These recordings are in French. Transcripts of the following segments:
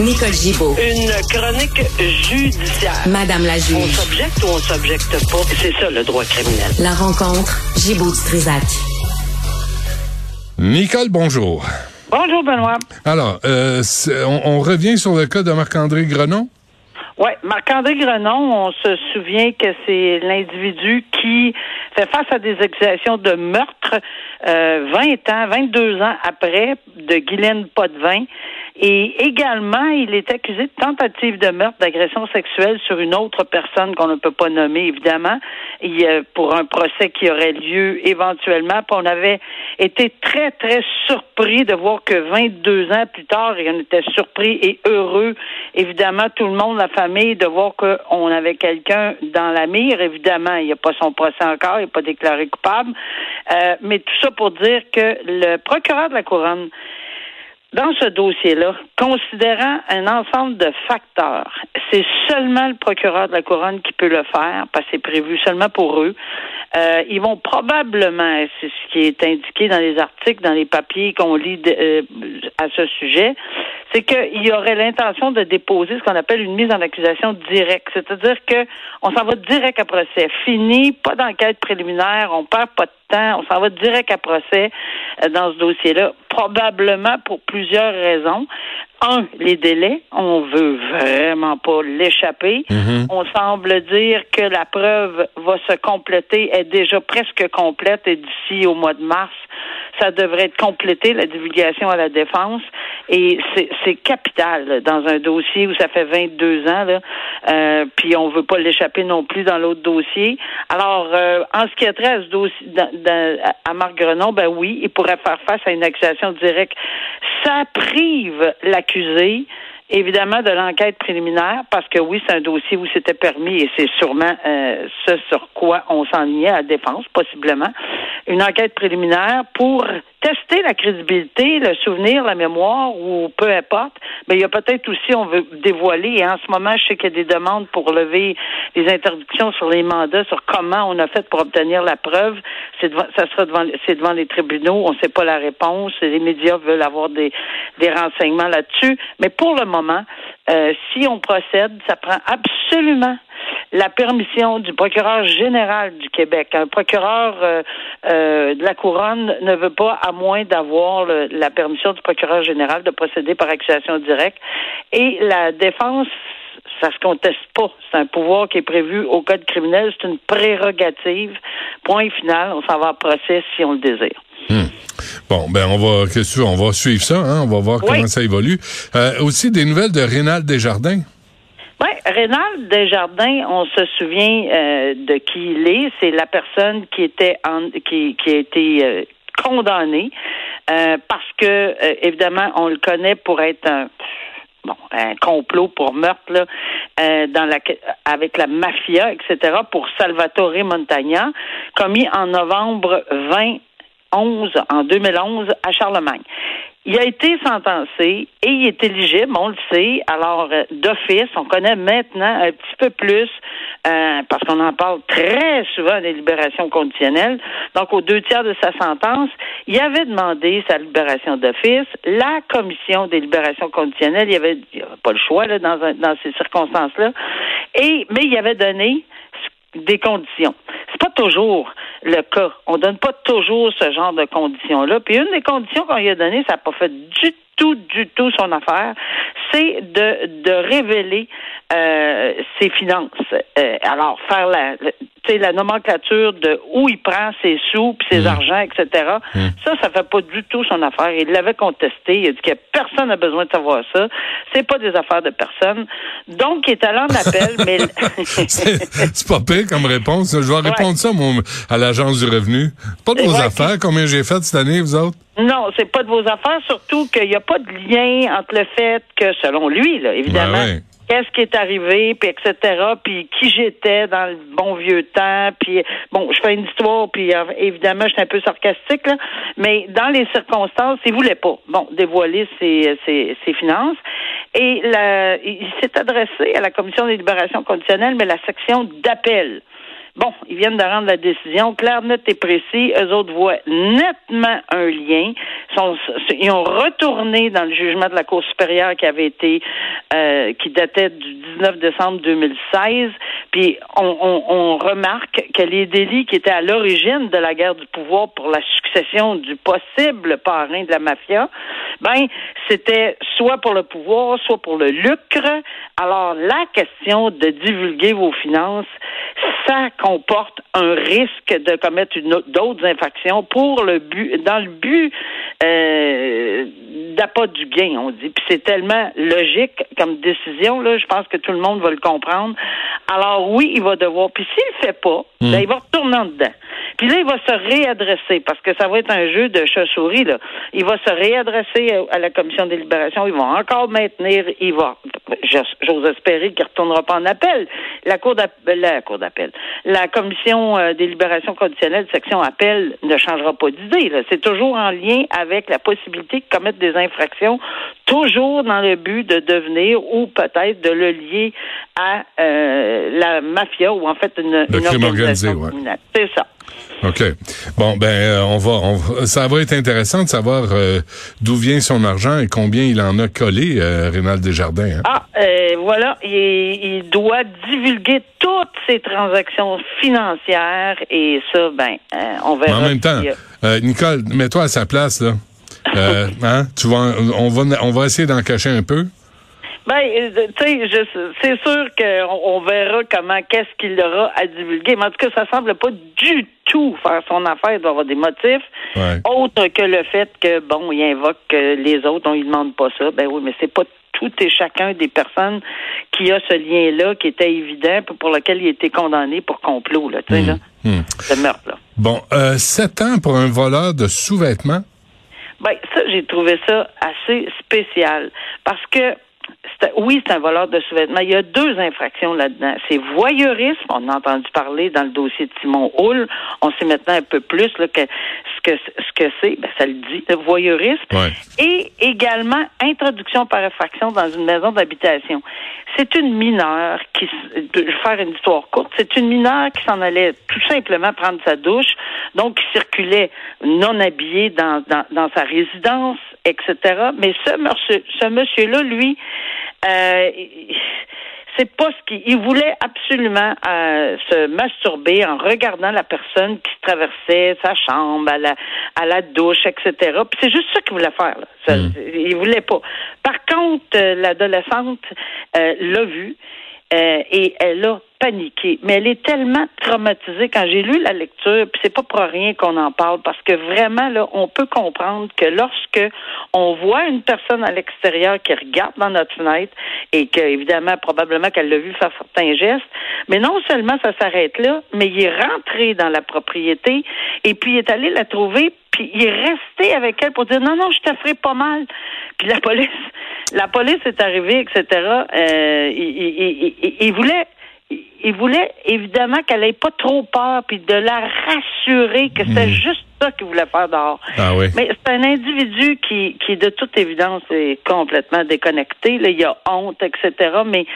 Nicole Gibaud. Une chronique judiciaire. Madame la On juge. s'objecte ou on s'objecte pas? C'est ça le droit criminel. La rencontre, Gibaud du Trisac. Nicole, bonjour. Bonjour, Benoît. Alors, euh, on, on revient sur le cas de Marc-André Grenon? Oui, Marc-André Grenon, on se souvient que c'est l'individu qui fait face à des accusations de meurtre euh, 20 ans, 22 ans après de Guylaine Potvin. Et également, il est accusé de tentative de meurtre, d'agression sexuelle sur une autre personne qu'on ne peut pas nommer, évidemment, pour un procès qui aurait lieu éventuellement. Puis on avait été très, très surpris de voir que 22 ans plus tard, et on était surpris et heureux, évidemment, tout le monde, la famille, de voir qu'on avait quelqu'un dans la mire. Évidemment, il n'y a pas son procès encore, il n'est pas déclaré coupable. Euh, mais tout ça pour dire que le procureur de la Couronne, dans ce dossier-là, considérant un ensemble de facteurs, c'est seulement le procureur de la couronne qui peut le faire, parce que c'est prévu seulement pour eux. Euh, ils vont probablement, c'est ce qui est indiqué dans les articles, dans les papiers qu'on lit euh, à ce sujet, c'est qu'il y aurait l'intention de déposer ce qu'on appelle une mise en accusation directe, c'est-à-dire que on s'en va direct à procès, fini, pas d'enquête préliminaire, on perd pas de temps, on s'en va direct à procès euh, dans ce dossier-là, probablement pour plusieurs raisons. Un, les délais. On veut vraiment pas l'échapper. On semble dire que la preuve va se compléter, est déjà presque complète et d'ici au mois de mars, ça devrait être complété, la divulgation à la défense. Et c'est- capital dans un dossier où ça fait 22 ans, là, euh, puis on veut pas l'échapper non plus dans l'autre dossier. Alors, euh, en ce qui a trait à ce dossier, dans- dans- à Marc Grenon, ben oui, il pourrait faire face à une accusation directe. Ça prive l'accusé évidemment de l'enquête préliminaire parce que oui, c'est un dossier où c'était permis et c'est sûrement euh, ce sur quoi on s'enlignait à la défense, possiblement. Une enquête préliminaire pour tester la crédibilité, le souvenir, la mémoire ou peu importe. Mais il y a peut-être aussi, on veut dévoiler, et en ce moment, je sais qu'il y a des demandes pour lever les interdictions sur les mandats, sur comment on a fait pour obtenir la preuve. C'est devant, ça sera devant, c'est devant les tribunaux. On ne sait pas la réponse. Les médias veulent avoir des, des renseignements là-dessus. Mais pour le euh, si on procède, ça prend absolument la permission du procureur général du Québec. Un procureur euh, euh, de la couronne ne veut pas, à moins d'avoir la permission du procureur général de procéder par accusation directe. Et la défense, ça se conteste pas. C'est un pouvoir qui est prévu au code criminel. C'est une prérogative. Point final. On s'en va en procès si on le désire. Bon, ben on va, qu'est-ce que tu veux, on va suivre ça, hein, on va voir Oui. comment ça évolue. Euh, aussi des nouvelles de Rénal Desjardins. Oui, Rénal Desjardins, on se souvient euh, de qui il est. C'est la personne qui était en, qui, qui a été euh, condamnée parce que évidemment on le connaît pour être un bon un complot pour meurtre là, euh, dans la avec la mafia etc. pour Salvatore Montagna commis en novembre 2011 en 2011 à Charlemagne. Il a été sentencé et il est éligible, on le sait. Alors, euh, d'office, on connaît maintenant un petit peu plus, euh, parce qu'on en parle très souvent des libérations conditionnelles. Donc, aux deux tiers de sa sentence, il avait demandé sa libération d'office. La commission des libérations conditionnelles, il y avait, pas le choix là, dans, dans ces circonstances-là. Et mais il avait donné des conditions. C'est pas toujours le cas. On donne pas toujours ce genre de conditions-là. Puis une des conditions qu'on lui a données, ça n'a pas fait du tout, du tout son affaire, c'est de, de révéler euh, ses finances. Euh, alors, faire la, sais, la nomenclature de où il prend ses sous, puis ses argents, etc. Ça, ça fait pas du tout son affaire. Il l'avait contesté. Il a dit que personne n'a besoin de savoir ça. C'est pas des affaires de personne. Donc, il est allé en appel, mais... C'est pas pire comme réponse. Je vais répondre ça, mon, à l'Agence du revenu. Pas de vos Ouais. affaires, combien j'ai fait cette année, vous autres? Non, c'est pas de vos affaires, surtout qu'il n'y a pas de lien entre le fait que, selon lui, là, évidemment, ouais. Qu'est-ce qui est arrivé, puis etc., puis qui j'étais dans le bon vieux temps, puis bon, je fais une histoire, puis euh, évidemment, je suis un peu sarcastique, là, mais dans les circonstances, il voulait pas, bon, dévoiler ses, ses, ses finances, et la, il s'est adressé à la Commission des libérations conditionnelles, mais la section d'appel. Bon, ils viennent de rendre la décision. Claire, net et précis. Eux autres voient nettement un lien. Ils, ont retourné dans le jugement de la Cour supérieure qui avait été, euh, qui datait du 19 décembre 2016. Puis on, remarque que les délits qui étaient à l'origine de la guerre du pouvoir pour la succession du possible parrain de la mafia, ben c'était soit pour le pouvoir, soit pour le lucre. Alors la question de divulguer vos finances, ça comporte un risque de commettre d'autres infractions pour le but, dans le but euh, d'appât du gain, on dit. Puis c'est tellement logique comme décision, là, je pense que tout le monde va le comprendre. Alors oui, il va devoir. Puis s'il le fait pas, hmm. ben, il va retourner en dedans. Puis là, il va se réadresser parce que ça va être un jeu de chat-souris. Là. Il va se réadresser à la commission de délibération. Il va encore maintenir. Il va, j'ose espérer qu'il ne retournera pas en appel. La cour d'appel, la cour d'appel, la commission euh, des libérations conditionnelles, section appel, ne changera pas d'idée. C'est toujours en lien avec la possibilité de commettre des infractions, toujours dans le but de devenir ou peut-être de le lier à euh, la mafia ou en fait une, une organisation criminelle. C'est ça. OK. Bon, ben, euh, on, va, on ça va être intéressant de savoir euh, d'où vient son argent et combien il en a collé, Rénal Desjardins. Hein? Ah, voilà. Il, il, doit divulguer toutes ses transactions financières et ça, ben, on verra. en même temps, Nicole, mets-toi à sa place, là. Hein? Tu vas, on va, on va essayer d'en cacher un peu. Ben, euh, tu sais, c'est sûr qu'on on verra comment, qu'est-ce qu'il aura à divulguer. Mais en tout cas, ça semble pas du tout faire son affaire. Il doit avoir des motifs. Autres que le fait que, bon, il invoque que les autres, on lui demande pas ça. Ben oui, mais c'est pas tout et chacun des personnes qui a ce lien-là, qui était évident, pour lequel il a été condamné pour complot, là, tu sais, là. Hmm. Hmm. Ce meurtre-là. Bon, euh, sept ans pour un voleur de sous-vêtements? Ben, ça, j'ai trouvé ça assez spécial. Parce que oui, c'est un voleur de sous-vêtements. Il y a deux infractions là-dedans. C'est voyeurisme. On a entendu parler dans le dossier de Simon Hull. On sait maintenant un peu plus là, que ce que ce que c'est. Ben, ça le dit, le voyeurisme. Et également introduction par infraction dans une maison d'habitation. C'est une mineure qui, je vais faire une histoire courte, c'est une mineure qui s'en allait tout simplement prendre sa douche, donc qui circulait non habillée dans, dans, dans sa résidence, etc. Mais ce ce monsieur-là, lui, euh, c'est pas ce qu'il voulait absolument euh, se masturber en regardant la personne qui traversait sa chambre à la à la douche, etc. Puis c'est juste ça qu'il voulait faire. Là. Hmm. Il voulait pas. Par contre, euh, l'adolescente l'a vu. Et elle a paniqué. Mais elle est tellement traumatisée quand j'ai lu la lecture, puis c'est pas pour rien qu'on en parle, parce que vraiment, là, on peut comprendre que lorsque on voit une personne à l'extérieur qui regarde dans notre fenêtre et que, évidemment, probablement qu'elle l'a vu faire certains gestes, mais non seulement ça s'arrête là, mais il est rentré dans la propriété et puis il est allé la trouver, puis il est resté avec elle pour dire non, non, je te ferai pas mal. Puis la police, la police est arrivée, etc. Euh, il, il, il voulait il voulait évidemment qu'elle ait pas trop peur, puis de la rassurer que c'est hmm. juste ça qu'il voulait faire dehors. Ah oui. Mais c'est un individu qui, qui, de toute évidence, est complètement déconnecté. Là, il y a honte, etc. Mais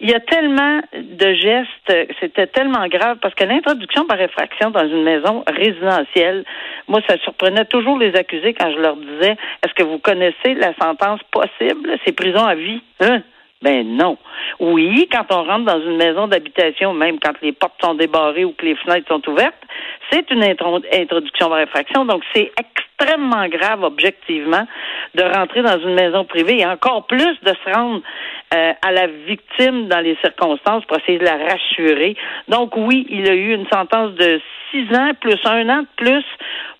il y a tellement de gestes, c'était tellement grave parce que l'introduction par effraction dans une maison résidentielle, moi, ça surprenait toujours les accusés quand je leur disais, est-ce que vous connaissez la sentence possible? C'est prison à vie. Hein? Ben non. Oui, quand on rentre dans une maison d'habitation, même quand les portes sont débarrées ou que les fenêtres sont ouvertes, c'est une introduction par infraction. Donc, c'est extrêmement grave, objectivement, de rentrer dans une maison privée et encore plus de se rendre euh, à la victime dans les circonstances pour essayer de la rassurer. Donc, oui, il a eu une sentence de six ans plus un an de plus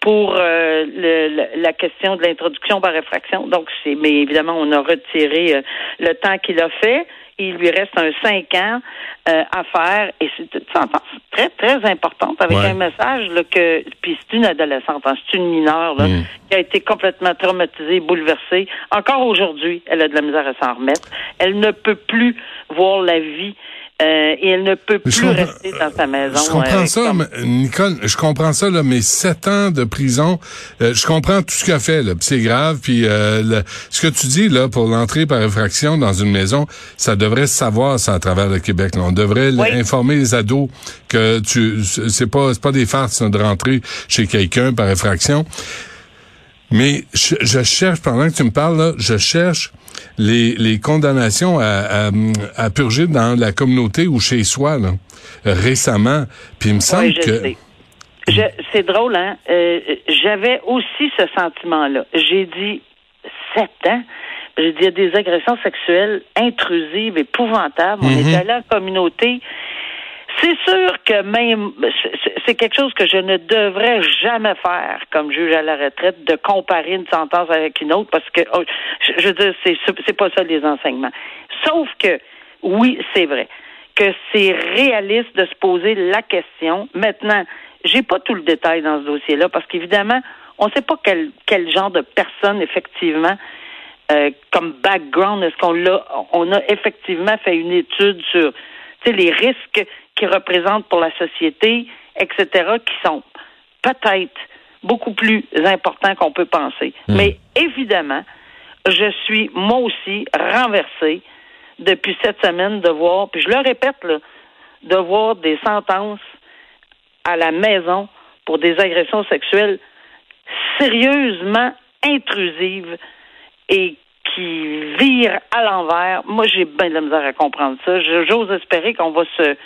pour euh, le, la question de l'introduction par effraction. Donc, c'est, mais évidemment, on a retiré euh, le temps qu'il a fait. Il lui reste un cinq ans euh, à faire et c'est une sentence très, très importante avec un message là, que puis c'est une adolescente, hein, c'est une mineure là, mm. qui a été complètement traumatisée, bouleversée. Encore aujourd'hui, elle a de la misère à s'en remettre. Elle ne peut plus voir la vie euh, et elle ne peut je plus rester dans sa maison. Je comprends euh, ça, comme- mais, Nicole, je comprends ça, là, mais sept ans de prison, euh, je comprends tout ce qu'elle a fait, là, c'est grave, puis euh, le- ce que tu dis, là, pour l'entrée par effraction dans une maison, ça devrait se savoir, ça, à travers le Québec, là. On devrait Oui. informer les ados que tu, c'est pas, c'est pas des farces, de rentrer chez quelqu'un par effraction. Mais je, je cherche, pendant que tu me parles, là, je cherche les, les condamnations à, à, à purger dans la communauté ou chez soi, là, récemment. Puis il me semble Oui, je que... sais. Je- c'est drôle, hein? Euh, J'avais aussi ce sentiment-là. J'ai dit sept ans. J'ai dit il y a des agressions sexuelles intrusives, épouvantables. On Mhm. est allé en communauté. C'est sûr que même c'est- quelque chose que je ne devrais jamais faire comme juge à la retraite de comparer une sentence avec une autre parce que oh, je, veux dire c'est pas ça les enseignements. Sauf que oui, c'est vrai que c'est réaliste de se poser la question. Maintenant, j'ai pas tout le détail dans ce dossier-là parce qu'évidemment, on ne sait pas quel, quel genre de personne effectivement euh, comme background est-ce qu'on l'a? On a effectivement fait une étude sur les risques qu'ils représentent pour la société, etc., qui sont peut-être beaucoup plus importants qu'on peut penser. Mais évidemment, je suis moi aussi renversée depuis cette semaine de voir, puis je le répète, là, de voir des sentences à la maison pour des agressions sexuelles sérieusement intrusives et qui virent à l'envers. Moi, j'ai bien de la misère à comprendre ça. Je- J'ose espérer qu'on va se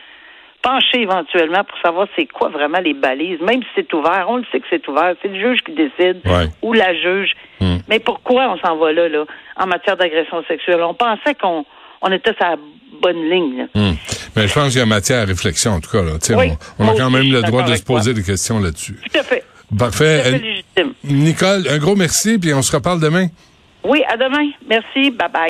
pencher éventuellement pour savoir c'est quoi vraiment les balises, même si c'est ouvert. On le sait que c'est ouvert. C'est le juge qui décide Ouais. ou la juge. Hmm. Mais pourquoi on s'en va là, là, en matière d'agression sexuelle? On pensait qu'on on était sur la bonne ligne. Hum. Mais je pense qu'il y a matière à réflexion, en tout cas. Là. Oui, on, a quand même le droit de se poser des questions là-dessus. Tout à fait. Parfait. Tout à fait Euh, légitime. Nicole, un gros merci, puis on se reparle demain. Oui, à demain. Merci. Bye bye.